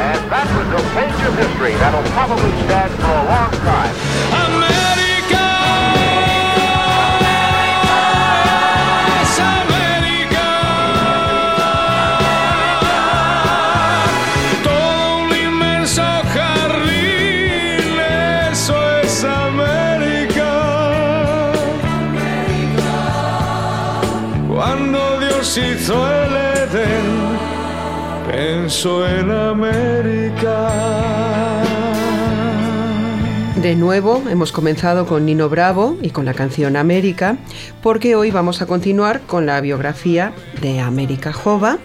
And that was a page of history that'll probably stand for a long time. América es América. Todo un inmenso jardín, eso es América. Cuando Dios hizo el Edén, pensó en De nuevo hemos comenzado con Nino Bravo y con la canción América, porque hoy vamos a continuar con la biografía de América Jova,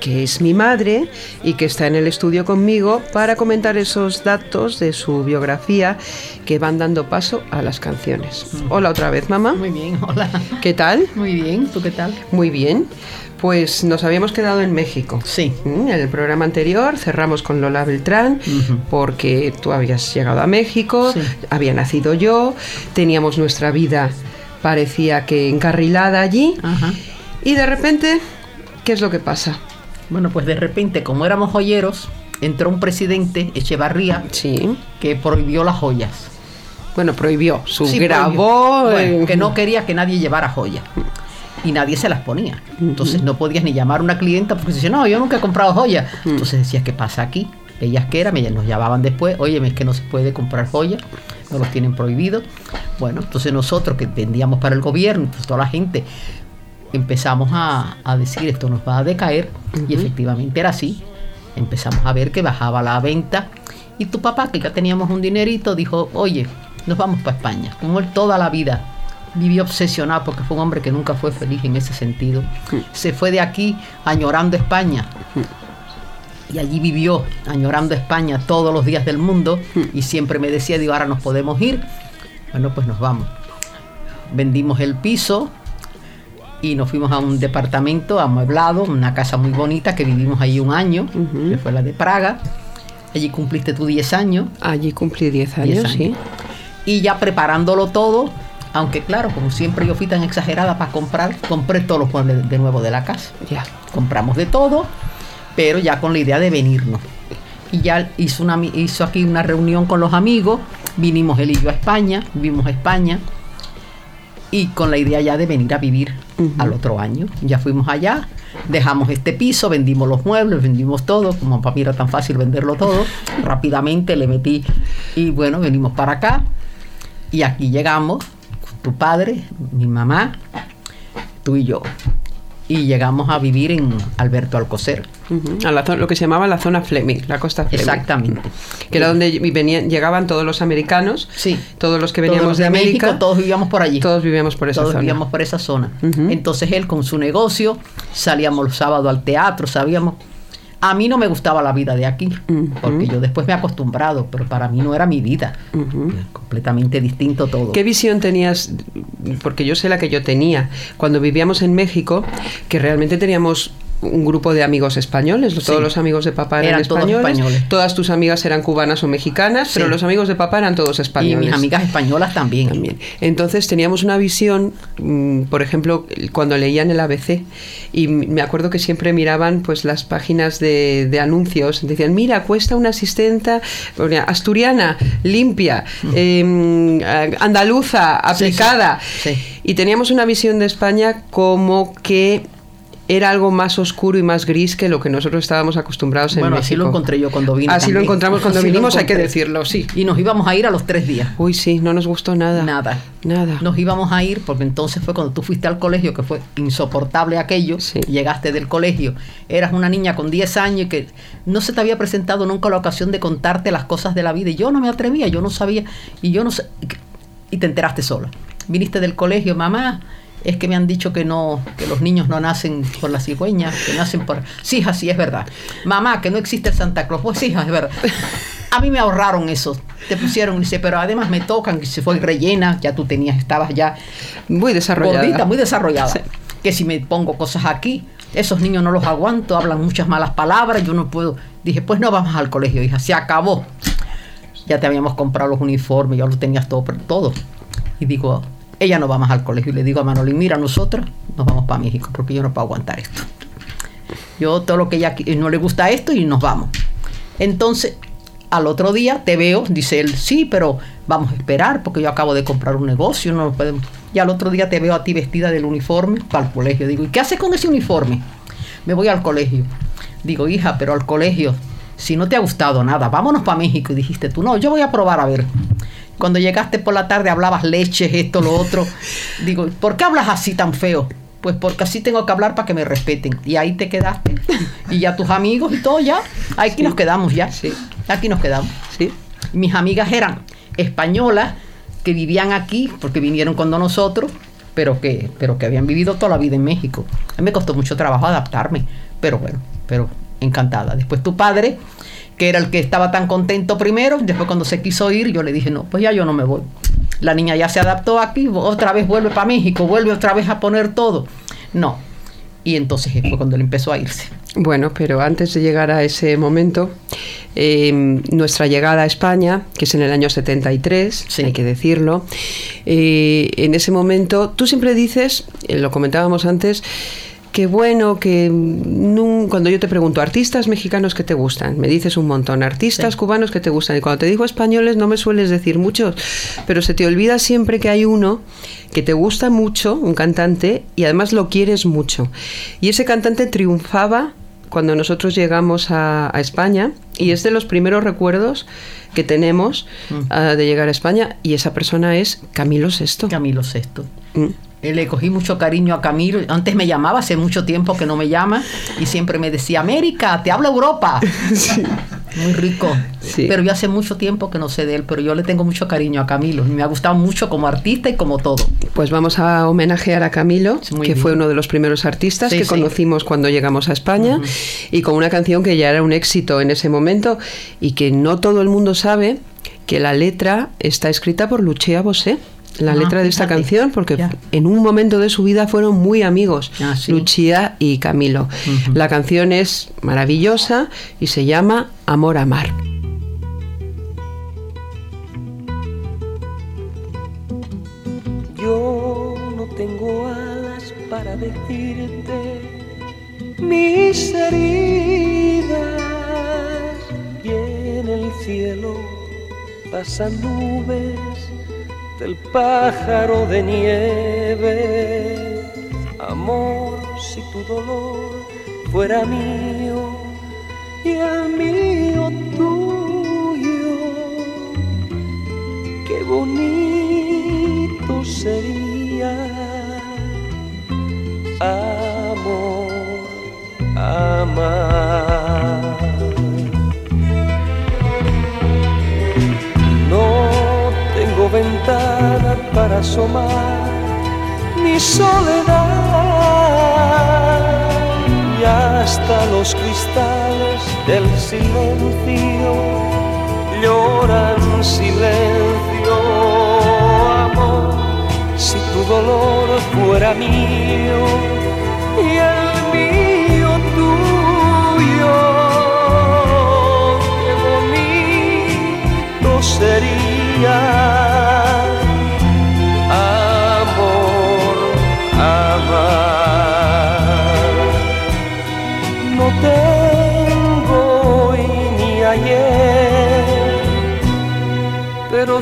que es mi madre y que está en el estudio conmigo para comentar esos datos de su biografía que van dando paso a las canciones. Hola otra vez, mamá. Muy bien, hola. ¿Qué tal? Muy bien, ¿tú qué tal? Muy bien. Pues nos habíamos quedado en México. Sí. Mm, En el programa anterior cerramos con Lola Beltrán porque tú habías llegado a México, Sí. había nacido yo, teníamos nuestra vida parecía que encarrilada allí Ajá. y de repente, ¿qué es lo que pasa? Bueno, pues de repente, como éramos joyeros, entró un presidente, Echevarría, Sí. que prohibió las joyas. Bueno, prohibió, su Sí, grabó prohibió. Bueno, eh, que no quería que nadie llevara joyas. Y nadie se las ponía. Entonces no podías ni llamar a una clienta porque decía, no, yo nunca he comprado joyas. Entonces decías, ¿qué pasa aquí? Ellas que eran, ellas nos llamaban después, oye, es que no se puede comprar joyas, no los tienen prohibido. Bueno, entonces nosotros que vendíamos para el gobierno, pues toda la gente empezamos a, a decir esto nos va a decaer y efectivamente era así. Empezamos a ver que bajaba la venta y tu papá, que ya teníamos un dinerito, dijo, oye, nos vamos para España. Como él toda la vida vivió obsesionado porque fue un hombre que nunca fue feliz en ese sentido. Se fue de aquí añorando España. Y allí vivió añorando España todos los días del mundo y siempre me decía, digo, ahora nos podemos ir. Bueno, pues nos vamos. Vendimos el piso, y nos fuimos a un departamento amueblado, una casa muy bonita que vivimos ahí un año, que fue la de Praga. Allí cumpliste tú 10 años. allí cumplí 10 10 años, sí. Y ya preparándolo todo, aunque claro, como siempre yo fui tan exagerada para comprar, compré todos los muebles de nuevo de la casa. Ya. Compramos de todo, pero ya con la idea de venirnos. Y ya hizo, una, hizo aquí una reunión con los amigos, vinimos él y yo a España, vimos a España, y con la idea ya de venir a vivir al otro año. Ya fuimos allá, dejamos este piso, vendimos los muebles, vendimos todo, como para mí era tan fácil venderlo todo, rápidamente le metí y bueno, venimos para acá y aquí llegamos, tu padre, mi mamá, tú y yo. Y llegamos a vivir en Alberto Alcocer. A la zo- lo que se llamaba la zona Fleming, la costa Fleming. Exactamente. Que era donde venían, llegaban todos los americanos, Sí. todos los que Todos veníamos los de América, México, todos vivíamos por allí. todos vivíamos por esa Todos zona. vivíamos por esa zona. Entonces él con su negocio, salíamos los sábados al teatro, sabíamos. A mí no me gustaba la vida de aquí, porque yo después me he acostumbrado, pero para mí no era mi vida. Completamente distinto todo. ¿Qué visión tenías? Porque yo sé la que yo tenía cuando vivíamos en México, que realmente teníamos un grupo de amigos españoles, Sí. todos los amigos de papá eran, Eran todos españoles, todas tus amigas eran cubanas o mexicanas, pero los amigos de papá eran todos Y españoles. mis amigas españolas también. También. Entonces teníamos una visión, mm, por ejemplo, cuando leían el ABC, y me acuerdo que siempre miraban pues las páginas de, de anuncios, decían, mira, cuesta una asistenta asturiana, limpia, eh, andaluza, aplicada. sí. Y teníamos una visión de España como que era algo más oscuro y más gris que lo que nosotros estábamos acostumbrados en Bueno, México. así lo encontré yo cuando vine. Así lo también. encontramos cuando Así lo vinimos, hay que decirlo, sí. Y nos íbamos a ir a los tres días. Uy, sí, no nos gustó nada. Nada. Nada. Nos íbamos a ir porque entonces fue cuando tú fuiste al colegio, que fue insoportable aquello. Sí. Llegaste del colegio. Eras una niña con 10 años y que no se te había presentado nunca la ocasión de contarte las cosas de la vida. Y yo no me atrevía, yo no sabía. Y yo no sé. Y te enteraste sola. Viniste del colegio, mamá. Es que me han dicho que no, que los niños no nacen por la cigüeña, que nacen por. Sí, hija, sí, es verdad. Mamá, que no existe el Santa Claus. Pues sí, hija, es verdad. A mí me ahorraron eso. Te pusieron, dice, pero además me tocan, que se fue rellena, ya tú tenías, estabas ya Muy desarrollada. gordita, muy desarrollada. Sí. Que si me pongo cosas aquí, esos niños no los aguanto, hablan muchas malas palabras, yo no puedo. Dije, pues no vamos al colegio, hija, se acabó. Ya te habíamos comprado los uniformes, ya lo tenías todo, todo. Y digo, ella no va más al colegio. Y le digo a Manolín, mira, nosotros nos vamos para México, porque yo no puedo aguantar esto. Yo todo lo que ella no le gusta esto y nos vamos. Entonces, al otro día te veo, dice él, sí, pero vamos a esperar porque yo acabo de comprar un negocio, no podemos. Y al otro día te veo a ti vestida del uniforme para el colegio. Digo, ¿y qué haces con ese uniforme? Me voy al colegio. Digo, hija, pero al colegio, si no te ha gustado nada, vámonos para México. Y dijiste tú, no, yo voy a probar a ver. Cuando llegaste por la tarde hablabas leches, esto, lo otro. Digo, ¿por qué hablas así tan feo? Pues porque así tengo que hablar para que me respeten. Y ahí te quedaste. Y ya tus amigos y todo, ya. Aquí nos quedamos ya. Sí. Aquí nos quedamos. Sí. Mis amigas eran españolas que vivían aquí porque vinieron con nosotros, pero que, pero que habían vivido toda la vida en México. A mí me costó mucho trabajo adaptarme, pero bueno, pero encantada. Después tu padre, que era el que estaba tan contento primero, después cuando se quiso ir, yo le dije, no, pues ya yo no me voy. La niña ya se adaptó aquí, otra vez vuelve para México, vuelve otra vez a poner todo. No. Y entonces fue cuando él empezó a irse. Bueno, pero antes de llegar a ese momento, eh, nuestra llegada a España, que es en el año 73, Sí. hay que decirlo, eh, en ese momento, tú siempre dices, eh, lo comentábamos antes, que bueno, que nun- cuando yo te pregunto, artistas mexicanos que te gustan, me dices un montón, artistas Sí. cubanos que te gustan, y cuando te digo españoles no me sueles decir muchos, pero se te olvida siempre que hay uno que te gusta mucho, un cantante, y además lo quieres mucho. Y ese cantante triunfaba cuando nosotros llegamos a, a España, y es de los primeros recuerdos que tenemos ah, de llegar a España, y esa persona es Camilo VI. Camilo. Mm. Eh, Le cogí mucho cariño a Camilo. Antes me llamaba, hace mucho tiempo que no me llama. Y siempre me decía, América, te habla Europa. Muy rico. Sí. Pero yo hace mucho tiempo que no sé de él, pero yo le tengo mucho cariño a Camilo. Me ha gustado mucho como artista y como todo. Pues vamos a homenajear a Camilo, Muy que bien. fue uno de los primeros artistas Sí, que sí. conocimos cuando llegamos a España, y con una canción que ya era un éxito en ese momento y que no todo el mundo sabe que la letra está escrita por Lucia Bosé. La Ah, letra de esta fíjate. canción, porque Ya. en un momento de su vida fueron muy amigos, Ah, sí. Lucía y Camilo. Ujú. La canción es maravillosa y se llama Amor a Mar. Yo no tengo alas para decirte mis heridas y en el cielo pasan nubes del pájaro de nieve. Amor, si tu dolor fuera mío y el mío tuyo qué bonito sería amor, amar. para asomar mi soledad. Y hasta los cristales del silencio lloran silencio. Amor si tu dolor fuera mío y el mío tuyo qué bonito sería.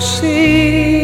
see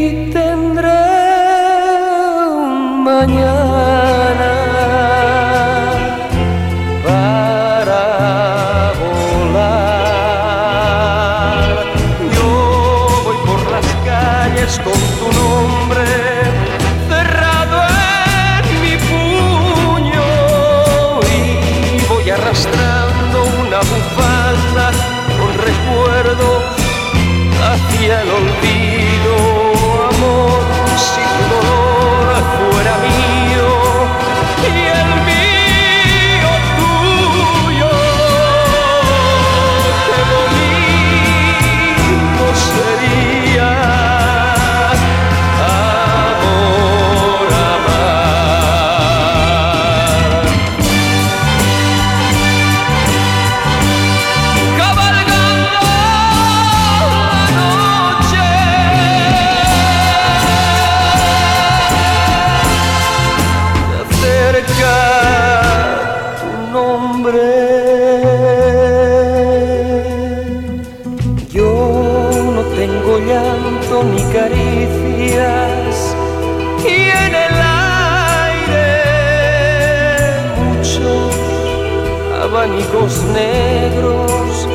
abanicos negros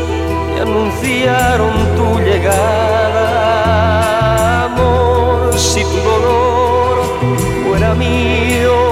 que anunciaron tu llegada, amor, si tu dolor fuera mío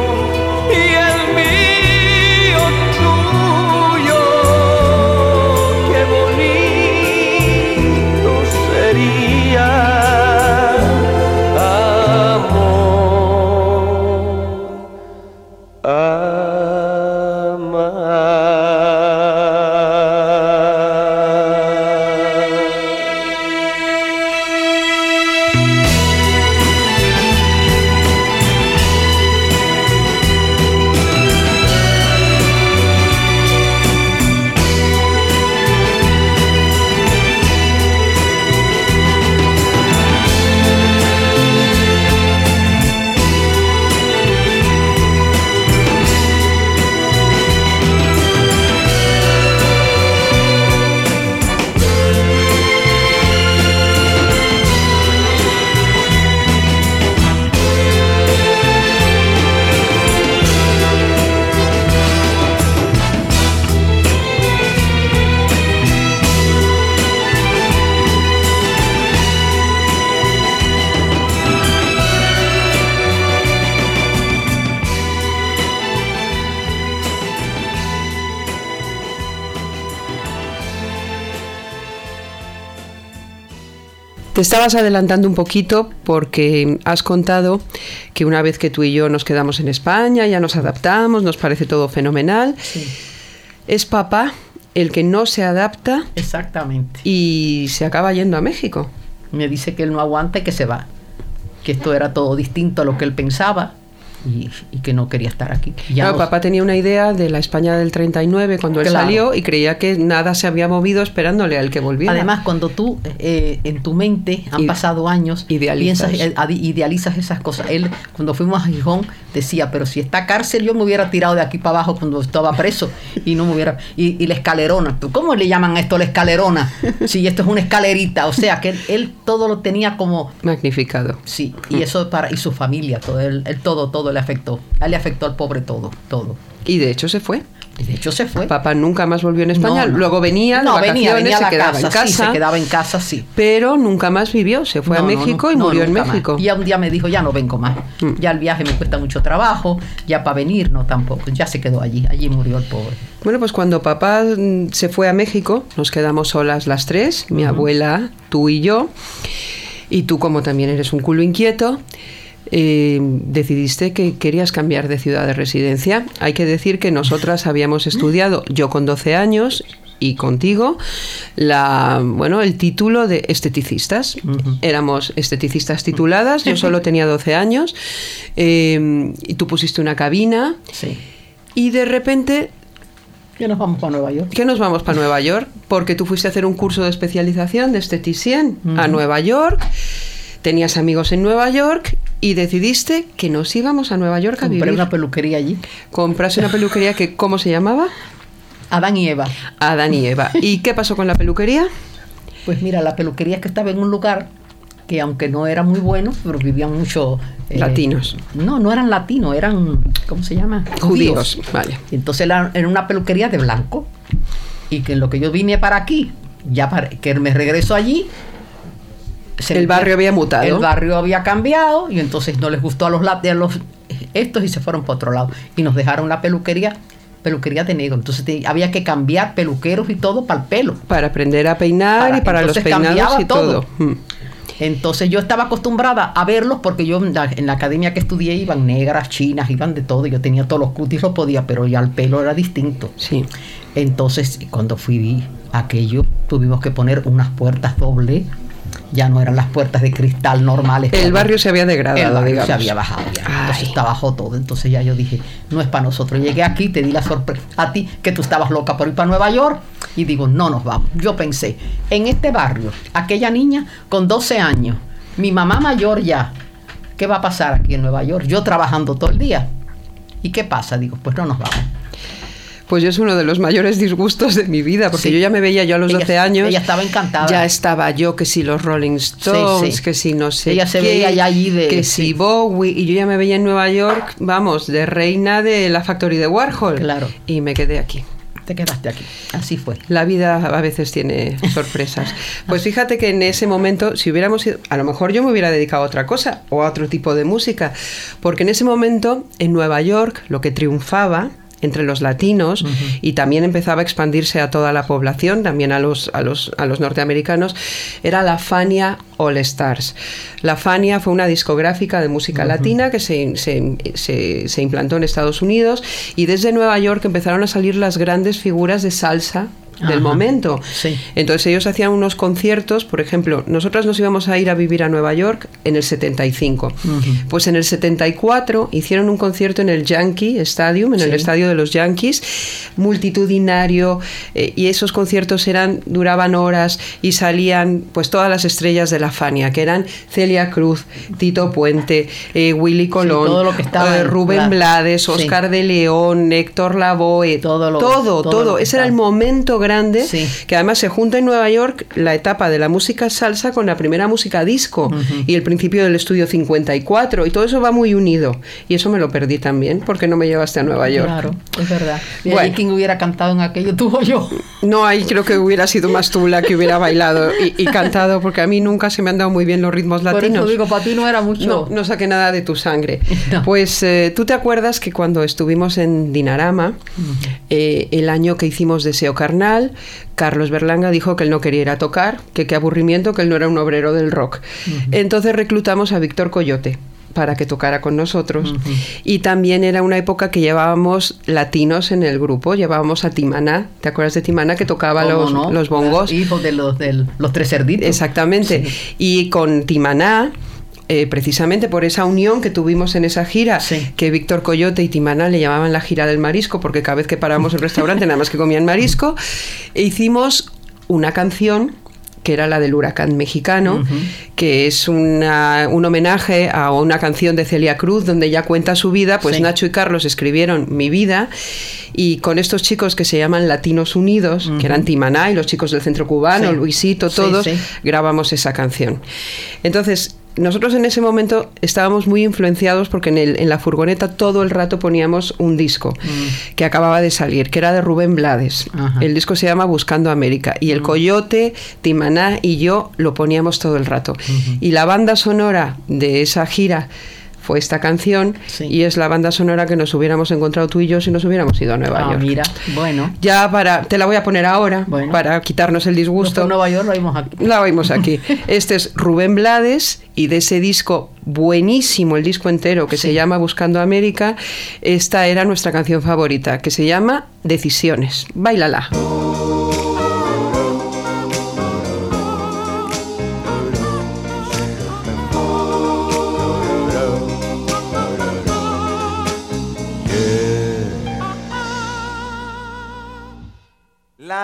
Te estabas adelantando un poquito porque has contado que una vez que tú y yo nos quedamos en España, ya nos adaptamos, nos parece todo fenomenal. Es papá el que no se adapta Exactamente. y se acaba yendo a México. Me dice que él no aguanta y que se va. Que esto era todo distinto a lo que él pensaba y, y que no quería estar aquí. Ya Claro, papá tenía una idea de la España del 39 cuando él Claro. salió y creía que nada se había movido esperándole al que volviera. Además, cuando tú eh, en tu mente han Ide- pasado años, idealizas. piensas, eh, idealizas esas cosas. Él, cuando fuimos a Gijón, decía, pero si está cárcel, yo me hubiera tirado de aquí para abajo cuando estaba preso y no me hubiera. Y, y la escalerona, ¿cómo le llaman esto la escalerona? Si esto es una escalerita, o sea, que él, él todo lo tenía como. Magnificado. Sí, y eso para. Y su familia, todo, él, él todo, todo le afectó. A él le afectó al pobre todo, todo. Y de hecho se fue. Y de hecho se fue. Papá nunca más volvió en España. No, no. Luego venía, de No, venía, vacaciones, venía a se quedaba casa, en casa. sí, se quedaba en casa, sí. Pero nunca más vivió. Se fue a México y murió en nunca más. México. Y un día me dijo, ya no vengo más. Mm. Ya el viaje me cuesta mucho trabajo, ya para venir no tampoco. Ya se quedó allí, allí murió el pobre. Bueno, pues cuando papá mm, se fue a México, nos quedamos solas las tres, mi abuela, tú y yo. Y tú, como también eres un culo inquieto, eh, decidiste que querías cambiar de ciudad de residencia. Hay que decir que nosotras habíamos estudiado, yo con 12 años y contigo, la, bueno, el título de esteticistas. Éramos esteticistas tituladas, yo solo tenía 12 años, eh, y tú pusiste una cabina. Sí. Y de repente Ya nos vamos para Nueva York. que nos vamos para Nueva York porque tú fuiste a hacer un curso de especialización de esteticien a Nueva York. Tenías amigos en Nueva York y decidiste que nos íbamos a Nueva York a Compré vivir. una peluquería allí. Compraste una peluquería que, ¿cómo se llamaba? Adán y Eva. Adán y Eva. ¿Y qué pasó con la peluquería? Pues mira, la peluquería es que estaba en un lugar que aunque no eran muy buenos, pero vivían mucho... eh, Latinos. No, no eran latinos, eran, ¿cómo se llama? Judíos, vale. Y Entonces era, era una peluquería de blanco. Y que en lo que yo vine para aquí, ya para, que me regreso allí... se- El barrio había mutado. El barrio había cambiado y entonces no les gustó a los, a los estos y se fueron para otro lado. Y nos dejaron la peluquería, peluquería de negro. Entonces te- había que cambiar peluqueros y todo para el pelo. Para aprender a peinar Para- y para los peinados y todo. todo. Mm. Entonces yo estaba acostumbrada a verlos porque yo en la, en la academia que estudié iban negras, chinas, iban de todo. Yo tenía todos los cutis, lo podía, pero ya el pelo era distinto. Sí. Entonces cuando fui aquello, tuvimos que poner unas puertas doble. Ya no eran las puertas de cristal normales. El barrio se había degradado, el barrio digamos. se había bajado ya. Entonces está bajo todo. Entonces ya yo dije, no es para nosotros. Llegué aquí, te di la sorpresa a ti que tú estabas loca por ir para Nueva York. Y digo, no nos vamos. Yo pensé, en este barrio, aquella niña con 12 años, mi mamá mayor ya, ¿qué va a pasar aquí en Nueva York? Yo trabajando todo el día. ¿Y qué pasa? Digo, pues no nos vamos. Pues yo es uno de los mayores disgustos de mi vida, porque Sí. yo ya me veía yo a los Ella- 12 años. ella estaba encantada. Ya estaba yo, que si los Rolling Stones, sí. que si no sé Ella se qué, veía ya allí de- Que si Bowie, y yo ya me veía en Nueva York, vamos, de reina de la Factory de Warhol. Claro. Y me quedé aquí. Te quedaste aquí. Así fue. La vida a veces tiene sorpresas. Pues fíjate que en ese momento, si hubiéramos ido, a lo mejor yo me hubiera dedicado a otra cosa o a otro tipo de música, porque en ese momento en Nueva York lo que triunfaba entre los latinos y también empezaba a expandirse a toda la población, también a los, a los, a los norteamericanos, era la Fania All Stars. La Fania fue una discográfica de música latina que se, se- se- se implantó en Estados Unidos y desde Nueva York empezaron a salir las grandes figuras de salsa del Ajá. momento. Sí. Entonces ellos hacían unos conciertos, por ejemplo, nosotros nos íbamos a ir a vivir a Nueva York en el 75. Pues en el 74 hicieron un concierto en el Yankee Stadium, en el estadio de los Yankees, multitudinario, eh, y esos conciertos eran duraban horas y salían pues todas las estrellas de la Fania, que eran Celia Cruz, Tito Puente, eh, Willy Colón, todo lo que estaba eh, Rubén la- Blades. Oscar de León, Héctor Lavoe, Todo lo- todo, todo todo. lo que Ese era el momento grande Sí. que además se junta en Nueva York la etapa de la música salsa con la primera música disco y el principio del estudio 54 y todo eso va muy unido y eso me lo perdí también porque no me llevaste a Nueva York. Claro, es verdad. Y Bueno. quien hubiera cantado en aquello, tú o yo. No, ahí creo que hubiera sido más tú la que hubiera bailado y, y cantado porque a mí nunca se me han dado muy bien los ritmos Por latinos. eso digo, para ti no era mucho. No, no saqué nada de tu sangre. No. Pues eh, tú te acuerdas que cuando estuvimos en Dinarama, eh, el año que hicimos Deseo Carnal, Carlos Berlanga dijo que él no quería ir a tocar, que qué aburrimiento, que él no era un obrero del rock. Entonces reclutamos a Víctor Coyote para que tocara con nosotros. Y también era una época que llevábamos latinos en el grupo, llevábamos a Timana, ¿te acuerdas de Timana que tocaba ¿Cómo los, no? los bongos? Hijos de los, del- los tres cerditos. Exactamente. Y con Timaná, eh, precisamente por esa unión que tuvimos en esa gira, Sí. que Víctor Coyote y Timaná le llamaban la gira del marisco, porque cada vez que parábamos el restaurante nada más que comían marisco, e hicimos una canción que era la del huracán mexicano, que es una- un homenaje a una canción de Celia Cruz donde ella cuenta su vida, pues Sí. Nacho y Carlos escribieron Mi vida y con estos chicos que se llaman Latinos Unidos, que eran Timaná y los chicos del Centro Cubano, Sí. Luisito, todos, sí. grabamos esa canción. Entonces, nosotros en ese momento estábamos muy influenciados porque en, el- en la furgoneta todo el rato poníamos un disco que acababa de salir, que era de Rubén Blades. Mm. Ajá. Mm. El disco se llama Buscando América. Y el Coyote, Timaná y yo lo poníamos todo el rato. Y la banda sonora de esa gira fue esta canción Sí. y es la banda sonora que nos hubiéramos encontrado tú y yo si nos hubiéramos ido a Nueva Ah, York. mira, bueno. Ya para, te la voy a poner ahora Bueno. para quitarnos el disgusto. en Nueva York lo vimos aquí. La oímos aquí. Este es Rubén Blades y de ese disco buenísimo, el disco entero que se llama Buscando América, esta era nuestra canción favorita, que se llama Decisiones. Báilala.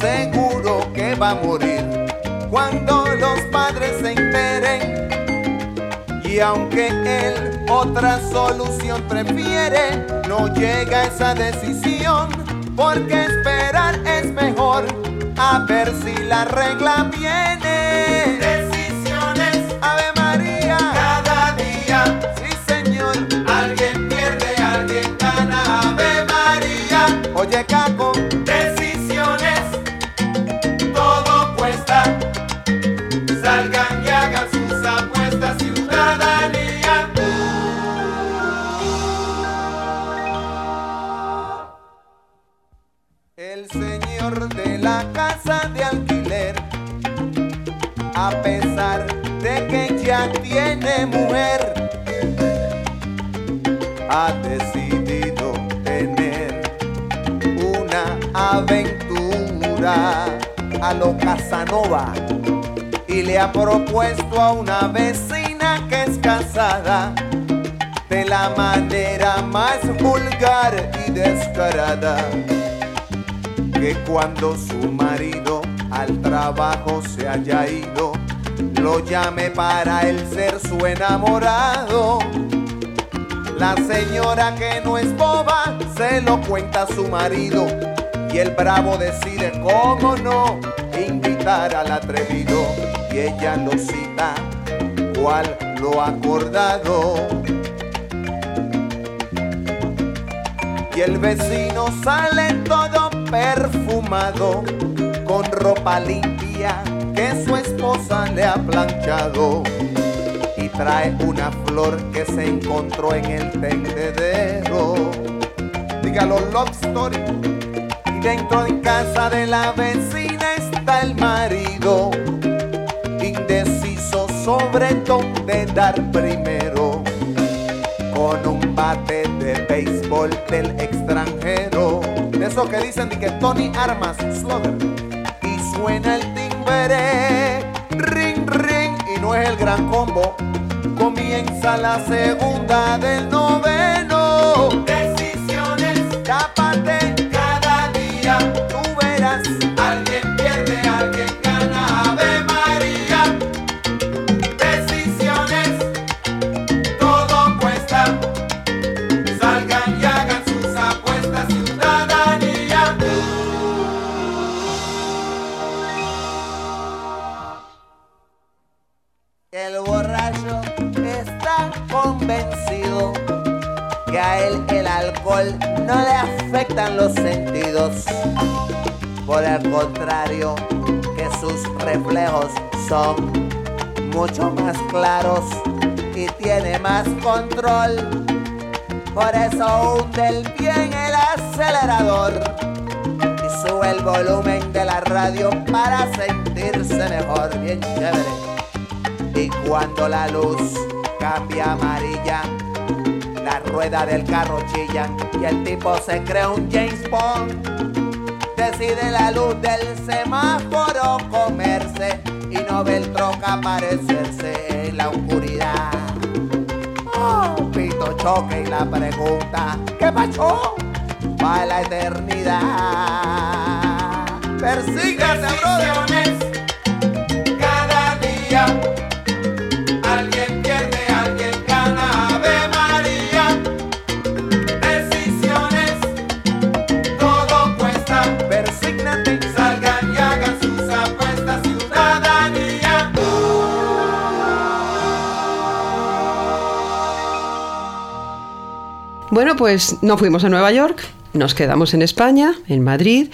seguro que va a morir cuando los padres se enteren. Y aunque él otra solución prefiere, no llega a esa decisión, porque esperar es mejor, a ver si la regla viene. Decisiones, Ave María, cada día, sí señor, alguien pierde, alguien gana, Ave María. Oye Caco, El señor de la casa de alquiler, a pesar de que ya tiene mujer, ha decidido tener una aventura a lo Casanova y le ha propuesto a una vecina que es casada de la manera más vulgar y descarada que cuando su marido al trabajo se haya ido, lo llame para él ser su enamorado. La señora que no es boba se lo cuenta a su marido y el bravo decide cómo no invitar al atrevido y ella lo cita cual lo acordado. Y el vecino sale todo perfumado, con ropa limpia que su esposa le ha planchado. Y trae una flor que se encontró en el tendedero. Dígalo, love story. Y dentro de casa de la vecina está el marido, indeciso sobre dónde dar primero con un bate de béisbol del extranjero. De eso que dicen de que Tony Armas, Slugger. Y suena el timbre, ring, ring, y no es el gran combo. Comienza la segunda del noveno. Decisiones, tápate son mucho más claros y tiene más control. Por eso hunde bien el acelerador y sube el volumen de la radio para sentirse mejor, bien chévere. Y cuando la luz cambia amarilla, la rueda del carro chilla y el tipo se cree un James Bond. Decide la luz del semáforo comerse y no ve el troca aparecerse en la oscuridad. Oh, pito choque y la pregunta, ¿qué pasó? Para la eternidad. Persígase, brother. Bueno, pues no fuimos a Nueva York, nos quedamos en España, en Madrid,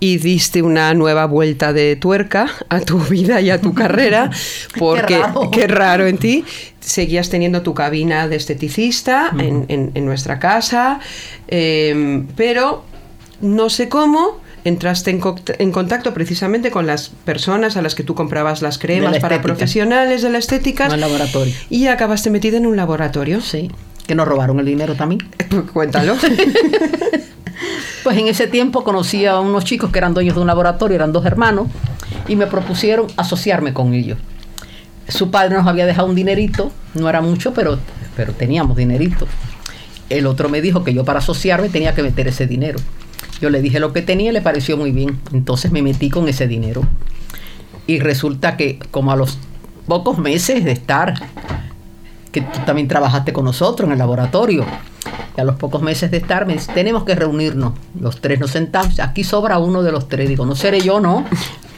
y diste una nueva vuelta de tuerca a tu vida y a tu carrera, porque raro. qué raro en ti. Seguías teniendo tu cabina de esteticista en, en- en nuestra casa, eh, pero no sé cómo entraste en, contacto precisamente con las personas a las que tú comprabas las cremas la para profesionales de la estética No laboratorio. y acabaste metida en un laboratorio. Sí, que nos robaron el dinero también. Cuéntalo. Pues en ese tiempo conocí a unos chicos que eran dueños de un laboratorio, eran dos hermanos, y me propusieron asociarme con ellos. su padre nos había dejado un dinerito, no era mucho, pero, pero teníamos dinerito. El otro me dijo que yo para asociarme tenía que meter ese dinero. Yo le dije lo que tenía y le pareció muy bien. Entonces me metí con ese dinero. Y resulta que como a los pocos meses de estar, que tú también trabajaste con nosotros en el laboratorio, y a los pocos meses de estar me dice, tenemos que reunirnos. Los tres nos sentamos. Aquí sobra uno de los tres. Digo, no seré yo, ¿no?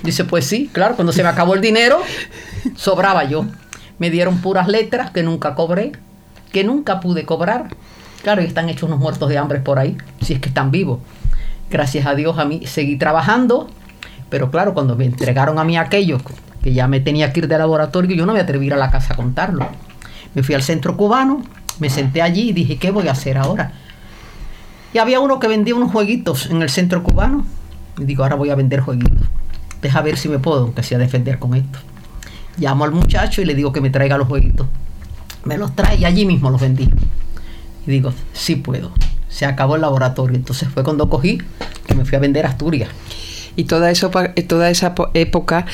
Dice, pues sí, claro, cuando se me acabó el dinero, sobraba yo. Me dieron puras letras que nunca cobré, que nunca pude cobrar. Claro, y están hechos unos muertos de hambre por ahí, si es que están vivos. Gracias a Dios a mí seguí trabajando, pero claro, cuando me entregaron a mí aquello, que ya me tenía que ir de laboratorio, yo no me atreví a ir a la casa a contarlo. Me fui al centro cubano, me senté allí y dije, ¿qué voy a hacer ahora? Y había uno que vendía unos jueguitos en el centro cubano. Y digo, ahora voy a vender jueguitos. Deja ver si me puedo, aunque sea defender con esto. Llamo al muchacho y le digo que me traiga los jueguitos. Me los trae y allí mismo los vendí. Y digo, sí puedo. Se acabó el laboratorio. Entonces fue cuando cogí que me fui a vender Asturias. Y toda, eso, eh, toda esa po- época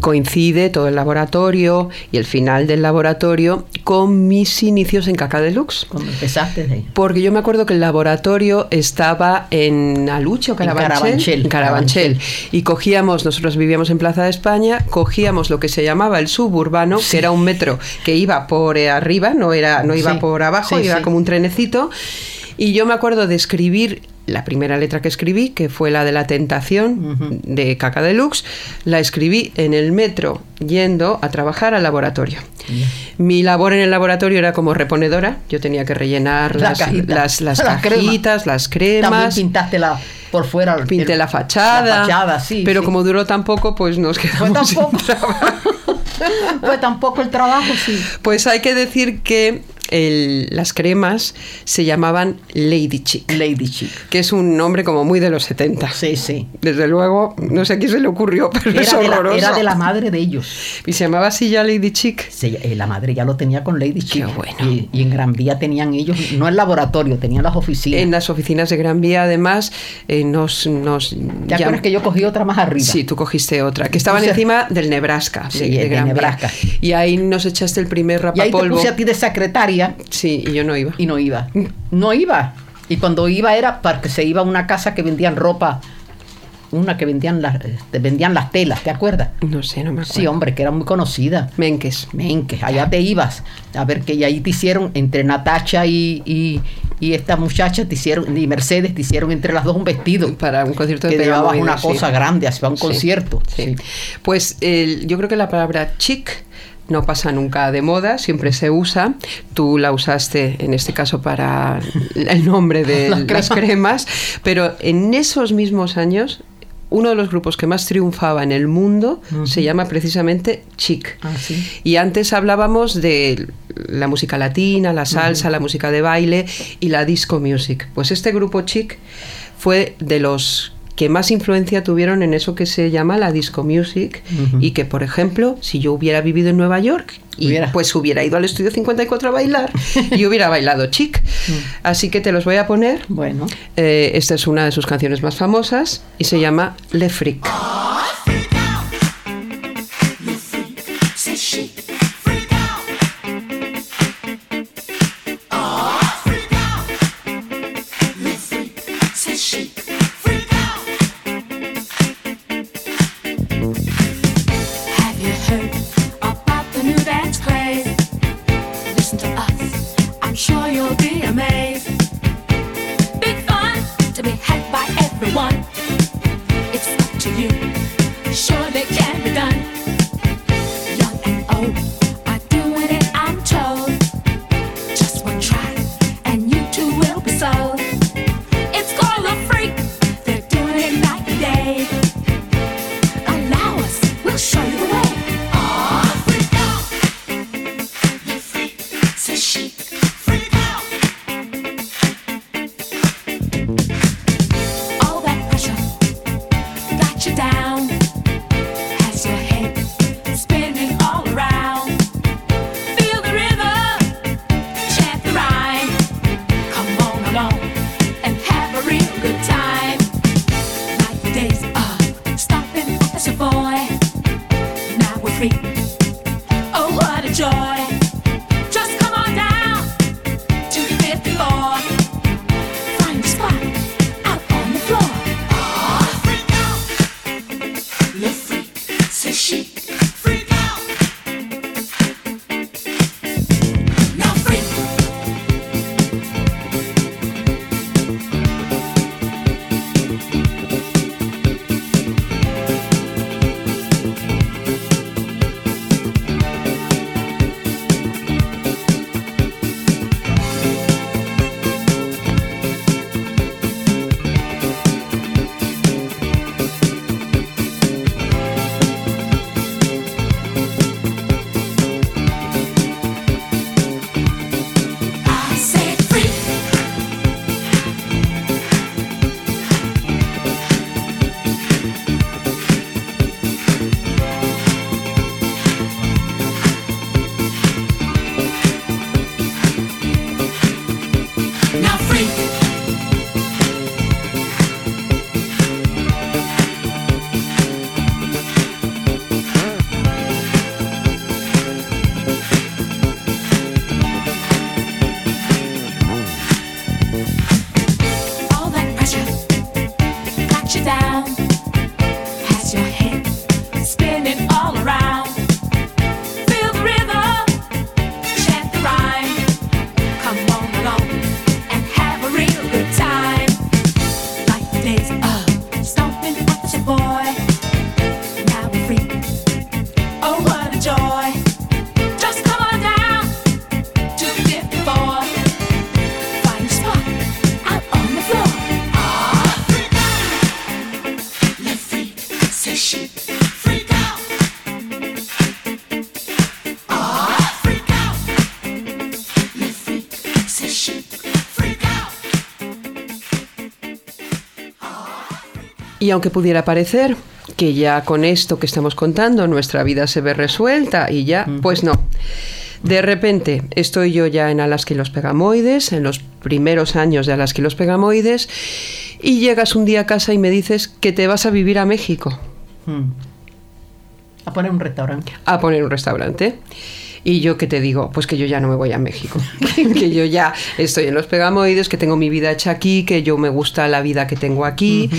coincide, todo el laboratorio y el final del laboratorio, con mis inicios en Caca Deluxe. Cuando empezaste de ahí. Porque yo me acuerdo que el laboratorio estaba en Aluche o Carabanchel. Carabanchel, En Carabanchel. Y cogíamos, nosotros vivíamos en Plaza de España, cogíamos lo que se llamaba el suburbano, que era un metro que iba por eh, arriba, no, era, no iba Sí. por abajo, Sí, iba como un trenecito. Y yo me acuerdo de escribir la primera letra que escribí, que fue la de la tentación de Caca Deluxe, la escribí en el metro yendo a trabajar al laboratorio. Mi labor en el laboratorio era como reponedora, yo tenía que rellenar La las, cajita. las, las crema. cajitas, las También cremas. pintaste la, por fuera. Pinté el- la fachada, La fachada, sí. pero sí. como duró tan poco, pues nos quedamos sin tampoco. Fue tampoco el trabajo, sí. Pues hay que decir que el- las cremas se llamaban Lady Chic. Lady Chic. Que es un nombre como muy de los 70. Sí, sí. Desde luego, no sé a quién se le ocurrió, pero es Era de, la, horroroso. era de la madre de ellos. Y se llamaba así ya Lady Chic. Se- eh, la madre ya lo tenía con Lady Chic. bueno. Y, y en Gran Vía tenían ellos, no el laboratorio, tenían las oficinas. En las oficinas de Gran Vía, además, eh, nos... nos ¿Te acuerdas que yo cogí otra más arriba? Sí, tú cogiste otra, que estaban Entonces- encima del Nebraska, Sí, de, de de Gran Vía. Nebraska. Y ahí nos echaste el primer Y ahí te rapapolvo. puse a ti de secretaria Sí, y yo no iba. y no iba. No iba. Y cuando iba era porque se iba a una casa que vendían ropa, una que vendían las, te vendían las telas, ¿te acuerdas? No sé, no me acuerdo. Sí, hombre, que era muy conocida. Menques. Menques, allá te ibas. A ver que y ahí te hicieron, entre Natacha y, y, y esta muchacha, te hicieron, y Mercedes, te hicieron entre las dos un vestido. Para un concierto de que llevabas una sí. cosa grande, así para un Sí, concierto. sí. Pues el- yo creo que la palabra chic no pasa nunca de moda, siempre se usa. Tú la usaste en este caso para el nombre de Las las, cremas. cremas, pero en esos mismos años uno de los grupos que más triunfaba en el mundo se llama precisamente Chic. Ah, sí. Y antes hablábamos de la música latina, la salsa, la música de baile y la disco music. Pues este grupo Chic fue de los que más influencia tuvieron en eso que se llama la disco music y que por ejemplo si yo hubiera vivido en Nueva York y Hubiera. pues hubiera ido al estudio 54 a bailar y hubiera bailado chic. Así que te los voy a poner. Bueno. Eh, esta es una de sus canciones más famosas y se llama Le Freak Y aunque pudiera parecer que ya con esto que estamos contando nuestra vida se ve resuelta y ya, pues no. De repente estoy yo ya en Alaska y los Pegamoides, en los primeros años de Alaska y los Pegamoides, y llegas un día a casa y me dices que te vas a vivir a México. Mm. A poner un restaurante. a poner un restaurante. Y yo que te digo, pues que yo ya no me voy a México, que yo ya estoy en los pegamoides, que tengo mi vida hecha aquí, que yo me gusta la vida que tengo aquí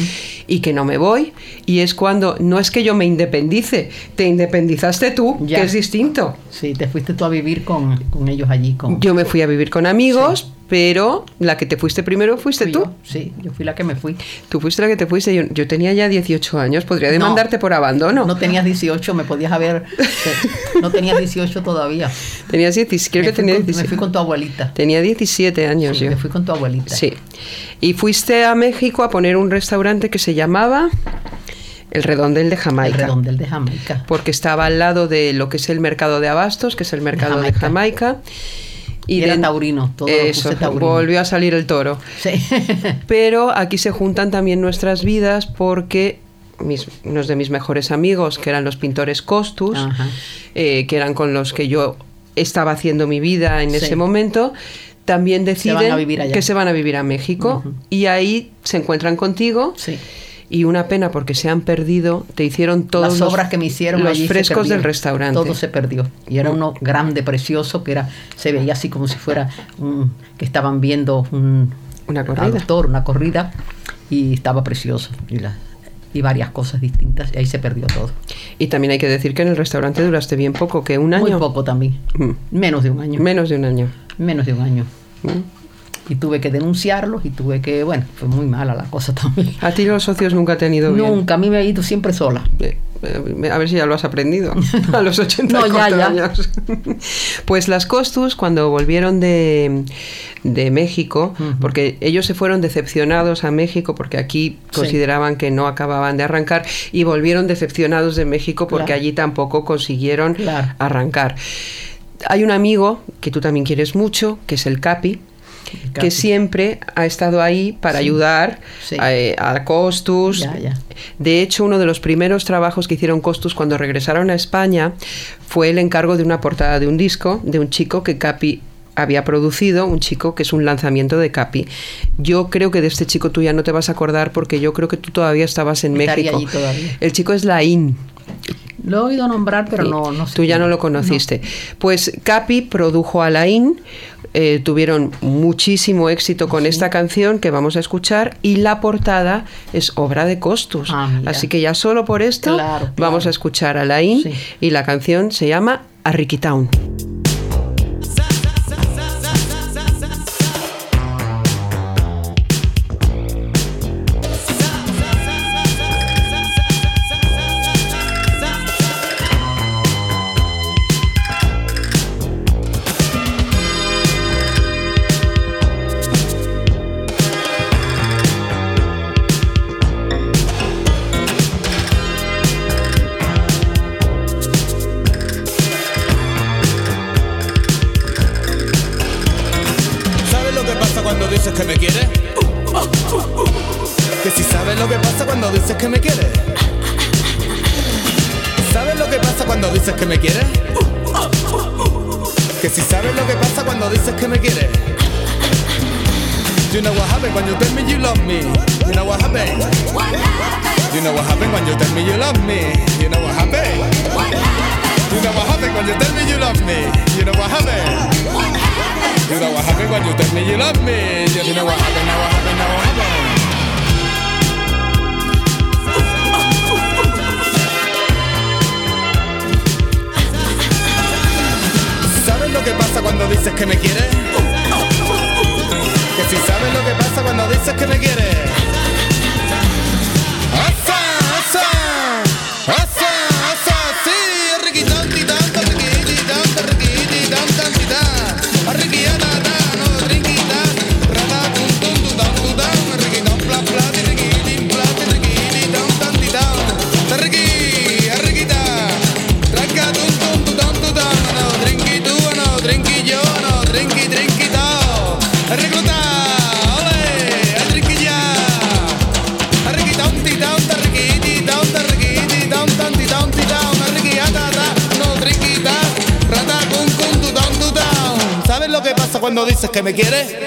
y que no me voy. Y es cuando, no es que yo me independice, te independizaste tú, Ya. que es distinto. Sí, te fuiste tú a vivir con, con ellos allí. Con, Yo me fui a vivir con amigos, pero la que te fuiste primero fuiste Fui tú. yo, Sí, yo fui la que me fui. Tú fuiste la que te fuiste. Yo, yo tenía ya 18 años, podría No. demandarte por abandono. No tenías 18, me podías haber... No tenías 18 todavía. Tenías 17, creo me que fui tenía con, 17. Me fui con tu abuelita. Tenía 17 años Sí, yo. me fui con tu abuelita. Sí. Y fuiste a México a poner un restaurante que se llamaba El Redondel de El Jamaica. redondel de Jamaica. Porque estaba al lado de lo que es el mercado de abastos, que es el mercado de Jamaica. Y era de- taurino, todo Eso, taurino. volvió a salir el toro. Sí. Pero aquí se juntan también nuestras vidas porque mis, unos de mis mejores amigos, que eran los pintores Costus, eh, que eran con los que yo estaba haciendo mi vida en Sí. ese momento, también deciden que se van a vivir a México y ahí se encuentran contigo. Sí. Y una pena porque se han perdido, te hicieron todos Las los- obras que me hicieron los allí frescos del restaurante. Todo se perdió. Y era uno grande, precioso, que era se veía así como si fuera un- que estaban viendo un, Una corrida. al doctor, una corrida, y estaba precioso. Y, la- y varias cosas distintas, y ahí se perdió todo. Y también hay que decir que en el restaurante duraste bien poco, que un año. Muy poco también. Mm. Menos de un año. Menos de un año. Menos de un año. Mm. Y tuve que denunciarlos y tuve que, bueno, fue muy mala la cosa también. A ti los socios nunca te han ido bien. Nunca, a mí me ha ido siempre sola. Eh, eh, A ver si ya lo has aprendido a los 80 No, ya, ya. años. Pues las Costus, cuando volvieron de, de México, porque ellos se fueron decepcionados a México, porque aquí Sí. consideraban que no acababan de arrancar, y volvieron decepcionados de México porque Claro. allí tampoco consiguieron Claro. arrancar. Hay un amigo que tú también quieres mucho, que es el Capi. Que siempre ha estado ahí para ayudar Sí. a, eh, a Costus. Ya, ya. De hecho, uno de los primeros trabajos que hicieron Costus cuando regresaron a España fue el encargo de una portada de un disco de un chico que Capi había producido, un chico que es un lanzamiento de Capi. Yo creo que de este chico tú ya no te vas a acordar porque yo creo que tú todavía estabas en Estaría México. allí todavía. El chico es Laín. Lo he oído nombrar, pero no, no sé. Tú ya no lo conociste. Pues Capi produjo a Laín, eh, tuvieron muchísimo éxito con esta canción que vamos a escuchar y la portada es obra de Costus. Ah. Así que ya solo por esto Claro, claro. vamos a escuchar a Laín Sí. y la canción se llama A You know what happened when you tell me you love me. You know what happened? You know what happened when you tell me you love me. You know what happened? You know what happened when you tell me you love me. You know what happened, now what happened, now what happened. ¿Sabes lo que pasa cuando dices que me quieres? Que si sabes lo que pasa cuando dices que me quieres. Cuando dices que me quieres?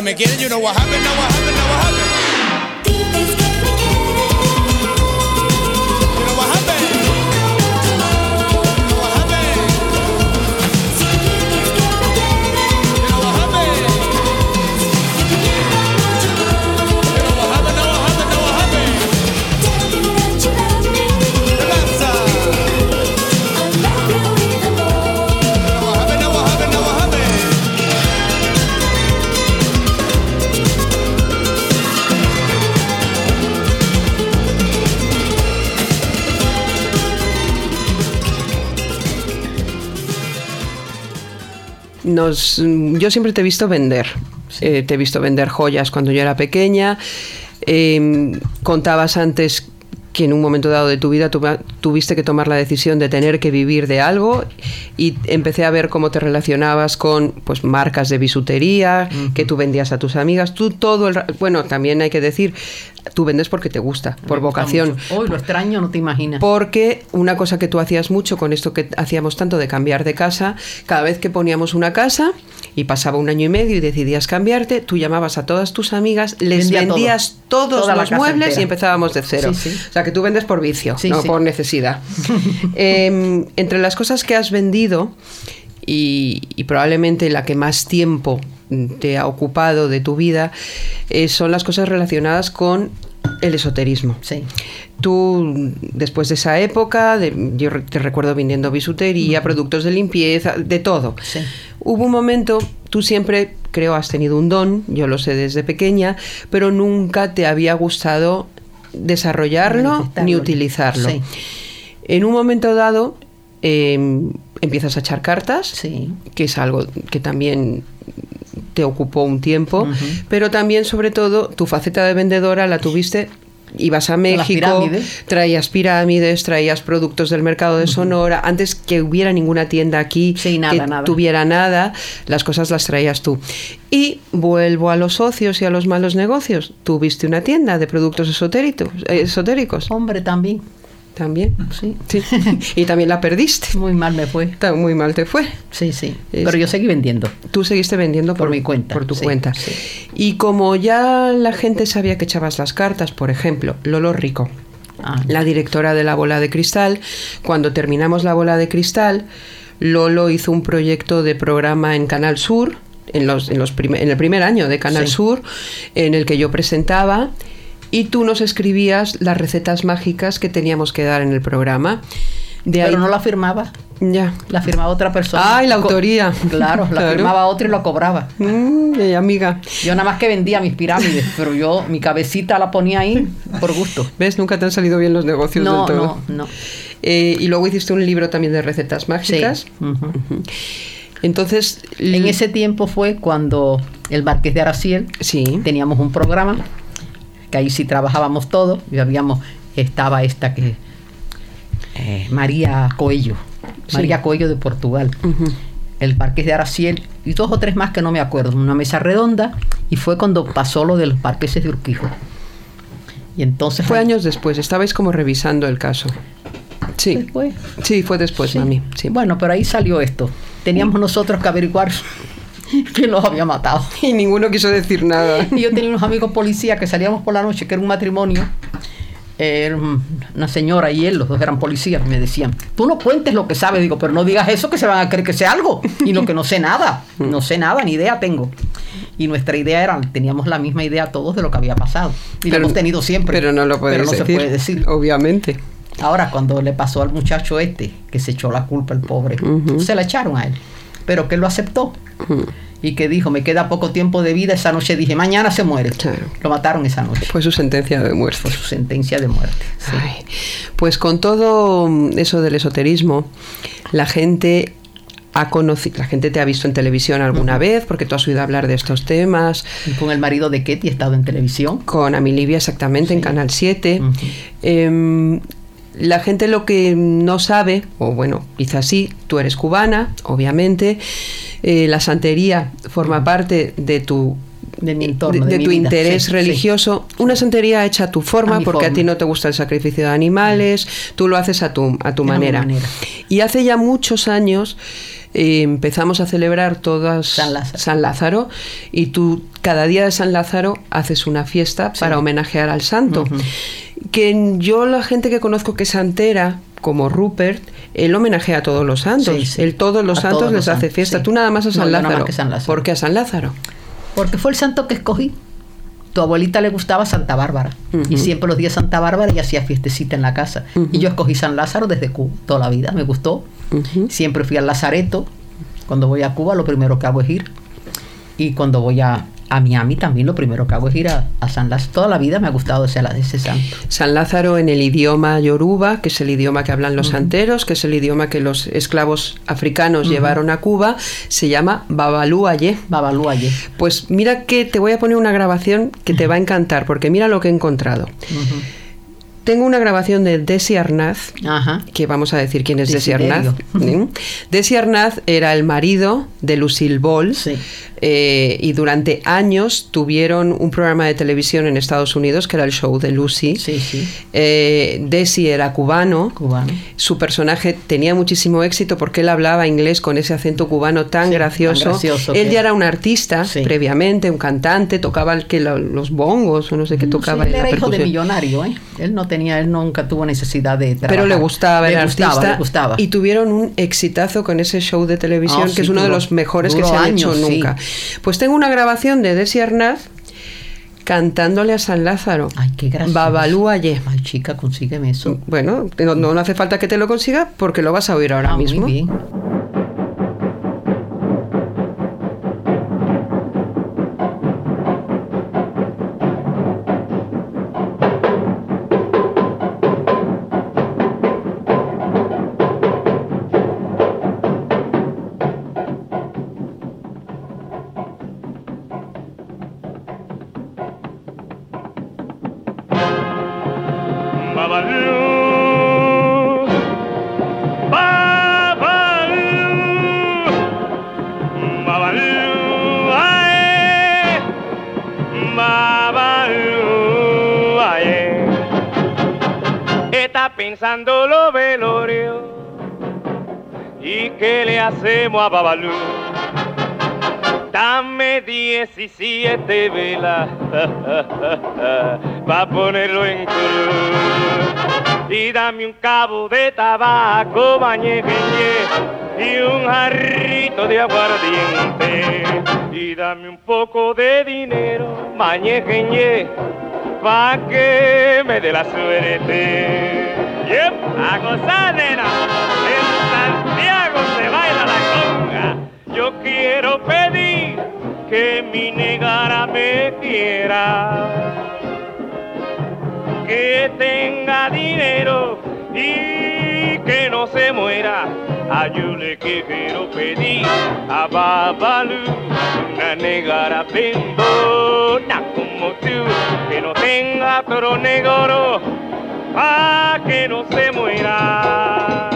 Que me quieres? You know what happened. Know what happened. Know what Nos, yo siempre te he visto vender. Eh, te he visto vender joyas cuando yo era pequeña. Eh, contabas antes que en un momento dado de tu vida tuviste que tomar la decisión de tener que vivir de algo y empecé a ver cómo te relacionabas con pues marcas de bisutería que tú vendías a tus amigas tú todo el bueno también hay que decir tú vendes porque te gusta por gusta vocación. Hoy lo extraño, no te imaginas. porque una cosa que tú hacías mucho con esto que hacíamos tanto de cambiar de casa, cada vez que poníamos una casa y pasaba un año y medio y decidías cambiarte, tú llamabas a todas tus amigas, les Vendía todo. vendías todos Toda los muebles entera. y empezábamos de cero. Sí, sí. O sea, que tú vendes por vicio, Sí, no por necesidad. Em, entre las cosas que has vendido y, y probablemente la que más tiempo te ha ocupado de tu vida eh, son las cosas relacionadas con el esoterismo. Sí. Tú, después de esa época, de- yo te recuerdo vendiendo bisutería, productos de limpieza, de todo. Sí. Hubo un momento, tú siempre, creo, has tenido un don, yo lo sé desde pequeña, pero nunca te había gustado desarrollarlo ni utilizarlo. Sí. En un momento dado, eh, empiezas a echar cartas, Sí. que es algo que también te ocupó un tiempo, pero también, sobre todo, tu faceta de vendedora la tuviste. Ibas a México, pirámides. traías pirámides, traías productos del mercado de Sonora. Antes que hubiera ninguna tienda aquí Sí, nada, que nada. tuviera nada, las cosas las traías tú. Y vuelvo a los socios y a los malos negocios. Tuviste una tienda de productos esotéricos. esotéricos. Hombre, también. También. Sí. Sí. y también la perdiste. Muy mal me fue. Muy mal te fue. Sí, sí. Es- Pero yo seguí vendiendo. Tú seguiste vendiendo por, Por mi cuenta, Por tu sí, cuenta. sí. Y como ya la gente sabía que echabas las cartas, por ejemplo, Lolo Rico, Ah, la directora de la bola de cristal, cuando terminamos la bola de cristal, Lolo hizo un proyecto de programa en Canal Sur. En, los, en, los en el primer año de Canal Sí. Sur, en el que yo presentaba, y tú nos escribías las recetas mágicas que teníamos que dar en el programa. De ahí, Pero no la firmaba. ya. La firmaba otra persona. Ay, la Co- autoría. Claro, la Claro. firmaba otra y lo cobraba. Mm, amiga. Yo nada más que vendía mis pirámides, pero yo mi cabecita la ponía ahí por gusto. ¿Ves? Nunca te han salido bien los negocios No, del todo. no, no. Eh, y luego hiciste un libro también de recetas mágicas. Sí. Entonces, En ese tiempo fue cuando el Marqués de Araciel sí, teníamos un programa que ahí sí trabajábamos todos, y habíamos, estaba esta que, eh, María Coello, Sí. María Coello de Portugal, el Parque de Araciel y dos o tres más que no me acuerdo, una mesa redonda y fue cuando pasó lo de los parqueses de Urquijo. Y entonces Fue años después, estabais como revisando el caso. Sí. Después. Sí, fue después, mami. Sí. Bueno, pero ahí salió esto. Teníamos nosotros que averiguar quién los había matado. Y ninguno quiso decir nada. Y yo tenía unos amigos policías que salíamos por la noche, que era un matrimonio. Era una señora y él, los dos eran policías, me decían, tú no cuentes lo que sabes, digo, pero no digas eso que se van a creer que sé algo, y lo que no sé nada, no sé nada, ni idea tengo. Y nuestra idea era, teníamos la misma idea todos de lo que había pasado, y lo hemos tenido siempre. Pero no lo pero podéis no decir. se puede decir. Obviamente. Ahora, cuando le pasó al muchacho este, que se echó la culpa el pobre, se la echaron a él, pero que lo aceptó y que dijo, me queda poco tiempo de vida, esa noche dije, mañana se muere. Lo mataron esa noche. Fue su sentencia de muerte. Fue su sentencia de muerte. sí. Ay, pues con todo mm, eso del esoterismo, la gente ha conocido, la gente te ha visto en televisión alguna vez, porque tú has oído hablar de estos temas. Y con el marido de Ketty he estado en televisión. Con Amilivia exactamente en Canal 7. Em, la gente lo que no sabe, o bueno, quizás sí, tú eres cubana, obviamente. eh, la santería forma parte de tu de mi entorno, de, de mi tu vida, interés sí, religioso, una santería hecha a tu forma, A porque a ti no te gusta el sacrificio de animales, tú lo haces a tu, a tu manera. Y hace ya muchos años eh, empezamos a celebrar todas San Lázaro. y tú cada día de San Lázaro haces una fiesta para homenajear al santo. Que yo la gente que conozco que es santera, como Rupert, él homenajea a todos los santos. Sí, sí. Él todos los A santos todos les los hace santos, fiesta. sí. Tú nada más a No, San yo nada Lázaro. más que San Lázaro. ¿Por qué a San Lázaro? Porque fue el santo que escogí. Tu abuelita le gustaba Santa Bárbara. Y siempre los días Santa Bárbara ella hacía fiestecita en la casa. Y yo escogí San Lázaro desde Cuba, toda la vida, me gustó. Siempre fui al Lazareto. Cuando voy a Cuba lo primero que hago es ir. Y cuando voy a, a Miami también lo primero que hago es ir a, a San Lázaro. Toda la vida me ha gustado ese, ese santo. San Lázaro en el idioma yoruba, que es el idioma que hablan los santeros, que es el idioma que los esclavos africanos llevaron a Cuba, se llama Babaluaye. Babaluaye. Pues mira que te voy a poner una grabación que te va a encantar, porque mira lo que he encontrado. Tengo una grabación de Desi Arnaz, que vamos a decir quién es Desi. Arnaz. ¿sí? Desi Arnaz era el marido de Lucille Ball eh, y durante años tuvieron un programa de televisión en Estados Unidos que era el show de Lucy. Eh, Desi era cubano. Su personaje tenía muchísimo éxito porque él hablaba inglés con ese acento cubano tan gracioso. gracioso él que- ya era un artista previamente, un cantante, tocaba el que lo- los bongos o no sé qué tocaba. Sí, en él la era hijo de millonario, ¿eh? Él no tenía, él nunca tuvo necesidad de trabajar. Pero le gustaba le el gustaba, artista le gustaba. y tuvieron un exitazo con ese show de televisión Ah, que sí, es uno de los mejores que se han años, hecho sí. nunca. Pues tengo una grabación de Desi Arnaz cantándole a San Lázaro. Ay, qué gracioso. Babalúaye. Ay, chica, consígueme eso. Bueno, no, no hace falta que te lo consiga porque lo vas a oír ahora Ah, muy mismo. bien. Pensando lo velorio y qué le hacemos a Babaloo. Dame 17 velas para ponerlo en cruz. Y dame un cabo de tabaco, bañequeñe, y un jarrito de aguardiente. Y dame un poco de dinero, mañequeñe, pa' que me dé la suerte. Yep, a gozar, nena. En Santiago se baila la conga. Yo quiero pedir que mi negara me quiera, que tenga dinero y que no se muera. A quiero pedir a Babalu una negara bembona como tú que no tenga toro negro, pa' que no se muera.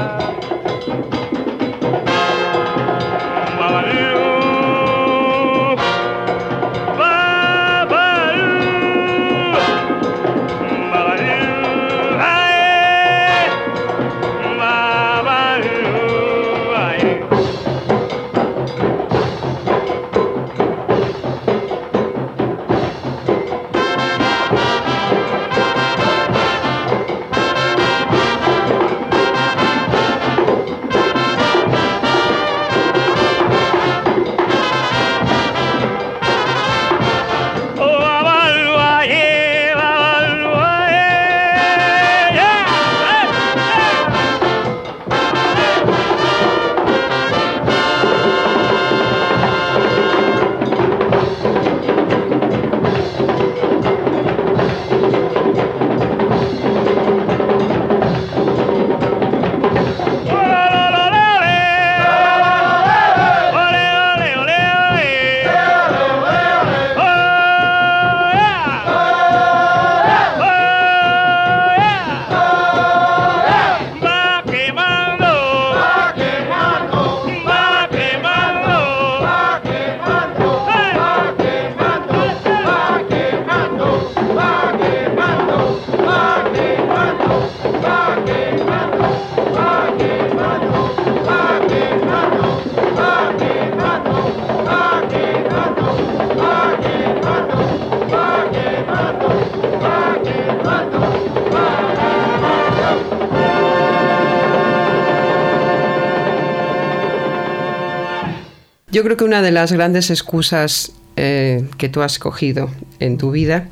Yo creo que una de las grandes excusas eh, que tú has cogido en tu vida,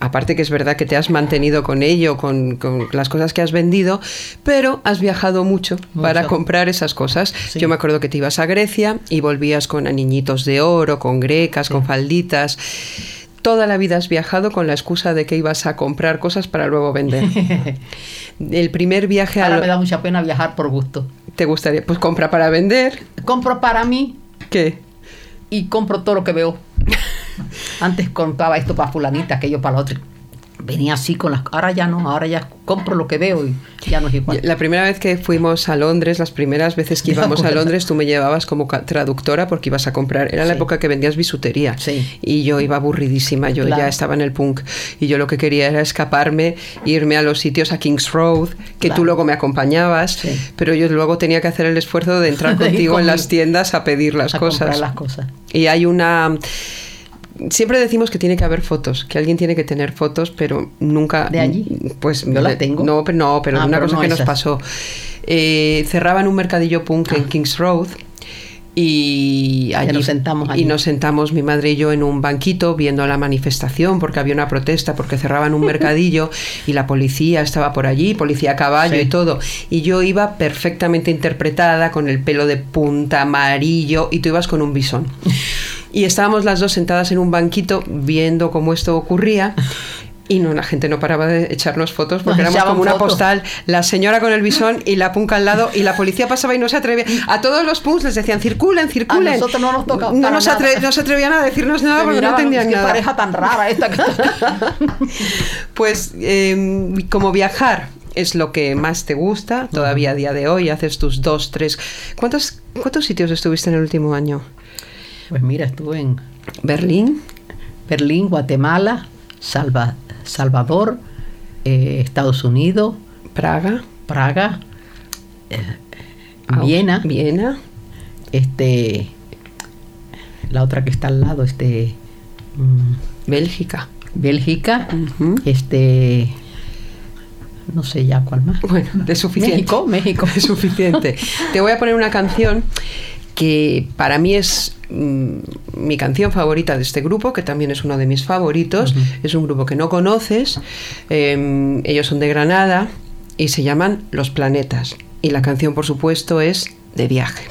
aparte que es verdad que te has mantenido con ello, con, con las cosas que has vendido, pero has viajado mucho, para comprar esas cosas. Yo me acuerdo que te ibas a Grecia y volvías con anillitos de oro, con grecas, con falditas. Toda la vida has viajado con la excusa de que ibas a comprar cosas para luego vender. El primer viaje a Ahora lo- me da mucha pena viajar por gusto. ¿Te gustaría? Pues compra para vender. Compro para mí. ¿Qué? Y compro todo lo que veo. Antes compraba esto para fulanita, aquello para la otra. Venía así con las... Ahora ya no, ahora ya compro lo que veo y ya no es igual. La primera vez que fuimos a Londres, las primeras veces que íbamos a. Londres, tú me llevabas como traductora porque ibas a comprar. Era la Sí. época que vendías bisutería. Y yo iba aburridísima, yo Claro. ya estaba en el punk. Y yo lo que quería era escaparme, irme a los sitios a Kings Road, que tú luego me acompañabas. Pero yo luego tenía que hacer el esfuerzo de entrar De contigo en las tiendas a pedir las A cosas. comprar las cosas. Y hay una... Siempre decimos que tiene que haber fotos, que alguien tiene que tener fotos, pero nunca... ¿De allí? Pues Yo las tengo. No, pero, no, pero Ah, una pero cosa no que nos pasó. Eh, cerraban un mercadillo punk en Kings Road y allí nos sentamos y nos sentamos mi madre y yo en un banquito viendo la manifestación porque había una protesta porque cerraban un mercadillo y la policía estaba por allí policía a caballo Sí. y todo y yo iba perfectamente interpretada con el pelo de punta amarillo y tú ibas con un bisón y estábamos las dos sentadas en un banquito viendo cómo esto ocurría y no, la gente no paraba de echarnos fotos porque Nos éramos como una fotos. postal, la señora con el bisón y la punk al lado y la policía pasaba y no se atrevía. A todos los punks les decían circulen, circulen. A nosotros no nos tocaba No, nos atre- no se atrevían a decirnos nada porque no entendían "Qué nada. pareja tan rara esta. que-". Pues eh, como viajar es lo que más te gusta, todavía a día de hoy haces tus dos, tres... ¿Cuántos, cuántos sitios estuviste en el último año? Pues mira, estuve en Berlín, Berlín, Guatemala, Salva- Salvador, eh, Estados Unidos, Praga, Praga, eh, Viena, Viena, este, la otra que está al lado, este, mm, Bélgica. Bélgica, este, no sé ya cuál más. Bueno, de suficiente. México, México. Es suficiente. Te voy a poner una canción que para mí es mm, mi canción favorita de este grupo, que también es uno de mis favoritos. Es un grupo que no conoces. eh, ellos son de Granada y se llaman Los Planetas. Y la canción, por supuesto, es De viaje.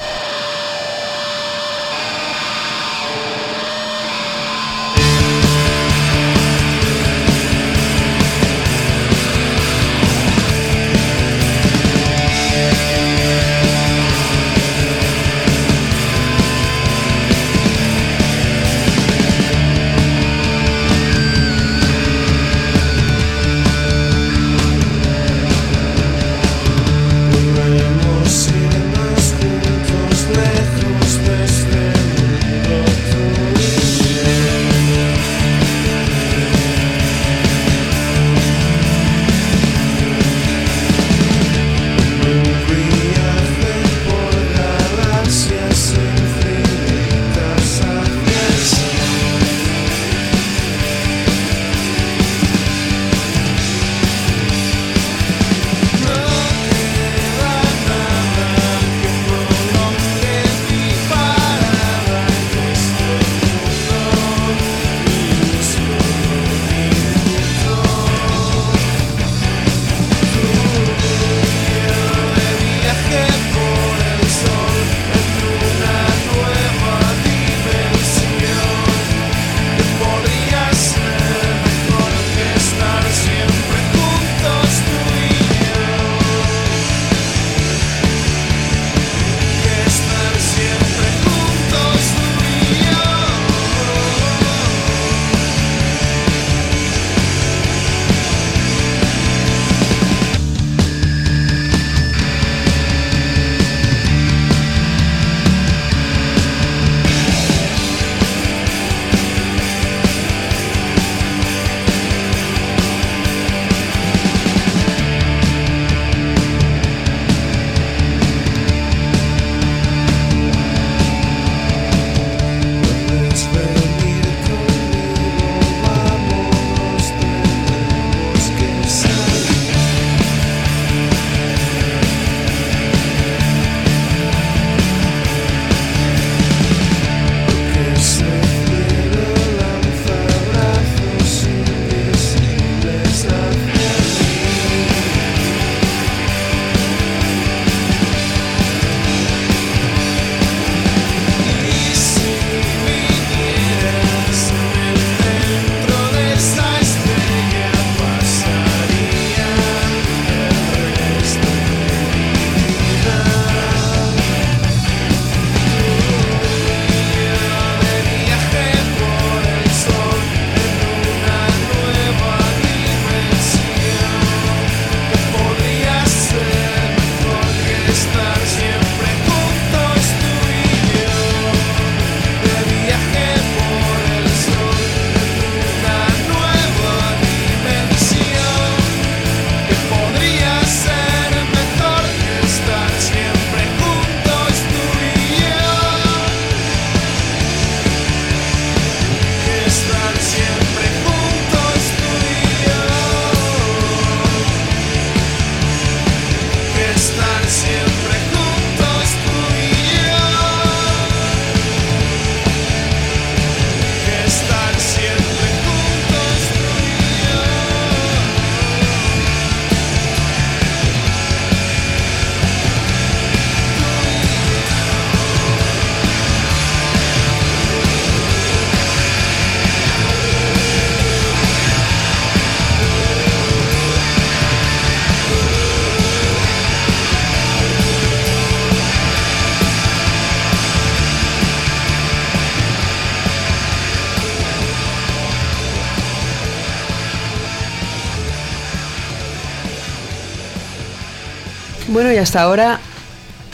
Y hasta ahora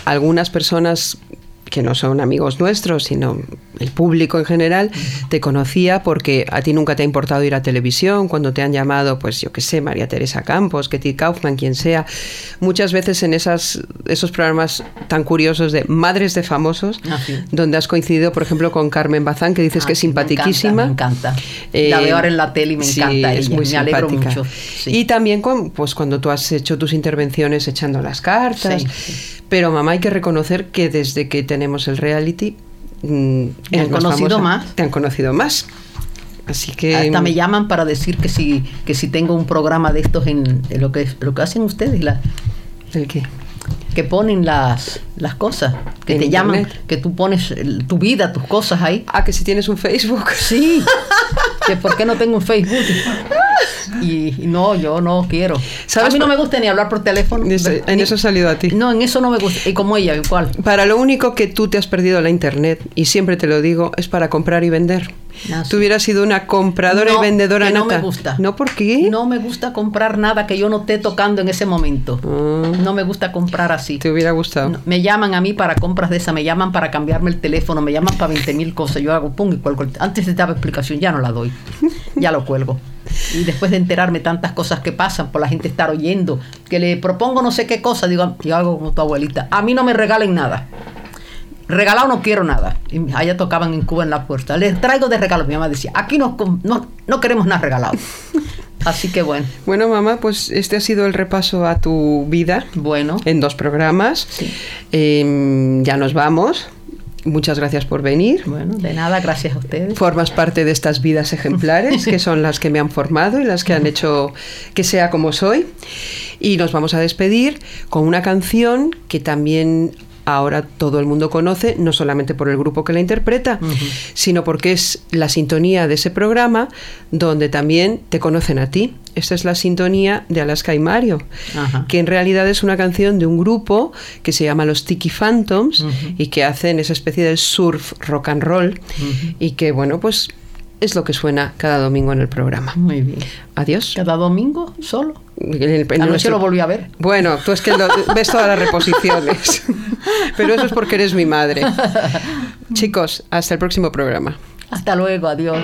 algunas personas que no son amigos nuestros, sino el público en general, te conocía porque a ti nunca te ha importado ir a televisión, cuando te han llamado, pues yo qué sé, María Teresa Campos, Ketty Kaufman, quien sea. Muchas veces en esas, esos programas tan curiosos de Madres de Famosos, Ah, sí. donde has coincidido, por ejemplo, con Carmen Bazán, que dices Ah, que es sí, me encanta, simpaticísima. Me encanta. Eh, la veo ahora en la tele y me sí, encanta es ella. muy me alegro simpática. mucho. Y también con, pues, cuando tú has hecho tus intervenciones echando las cartas. Pero mamá, hay que reconocer que desde que tenemos el reality... mm, han conocido más. Te han conocido más. Así que... Hasta me llaman para decir que si, que si tengo un programa de estos en, en lo que lo que hacen ustedes, la, ¿El qué? que ponen las, las cosas, que te llaman, que tú pones el- tu vida, tus cosas ahí. Ah, que si tienes un Facebook. Sí, por qué no tengo un Facebook. Y, y no, yo no quiero. ¿Sabes a mí no me gusta ni hablar por teléfono. Ese- en Ni- eso ha salido a ti. No, en eso no me gusta. Y como ella, igual. Para lo único que tú te has perdido la internet, y siempre te lo digo, es para comprar y vender. Ah, sí. Tú hubieras sido una compradora No, y vendedora que no nata. me gusta. ¿No por qué? No me gusta comprar nada que yo no esté tocando en ese momento. No me gusta comprar así. Ah. Te hubiera gustado. No, me llaman a mí para compras de esa, me llaman para cambiarme el teléfono, me llaman para 20 mil cosas. Yo hago pum y cuelgo. el- Antes te daba explicación, ya no la doy. Ya lo cuelgo. Y después de enterarme tantas cosas que pasan por la gente estar oyendo, que le propongo no sé qué cosa, digo, yo hago como tu abuelita. A mí no me regalen nada. Regalado no quiero nada. Y allá tocaban en Cuba en la puerta. Les traigo de regalo. Mi mamá decía, aquí no, no, no queremos nada regalado. Así que bueno. Bueno, mamá, pues este ha sido el repaso a tu vida. Bueno. En dos programas. Em, ya nos vamos. Muchas gracias por venir. Bueno, de nada, gracias a ustedes. Formas parte de estas vidas ejemplares, que son las que me han formado y las que han hecho que sea como soy. Y nos vamos a despedir con una canción que también ahora todo el mundo conoce, no solamente por el grupo que la interpreta, sino porque es la sintonía de ese programa donde también te conocen a ti. Esta es la sintonía de Alaska y Mario, Ajá. que en realidad es una canción de un grupo que se llama los Tiki Phantoms y que hacen esa especie de surf rock and roll y que bueno, pues es lo que suena cada domingo en el programa. Muy bien. Adiós. Cada domingo solo. En el- en nuestro- lo volví a ver. Bueno, tú es que lo- ves todas las reposiciones. Pero eso es porque eres mi madre. Chicos, hasta el próximo programa. Hasta luego, adiós.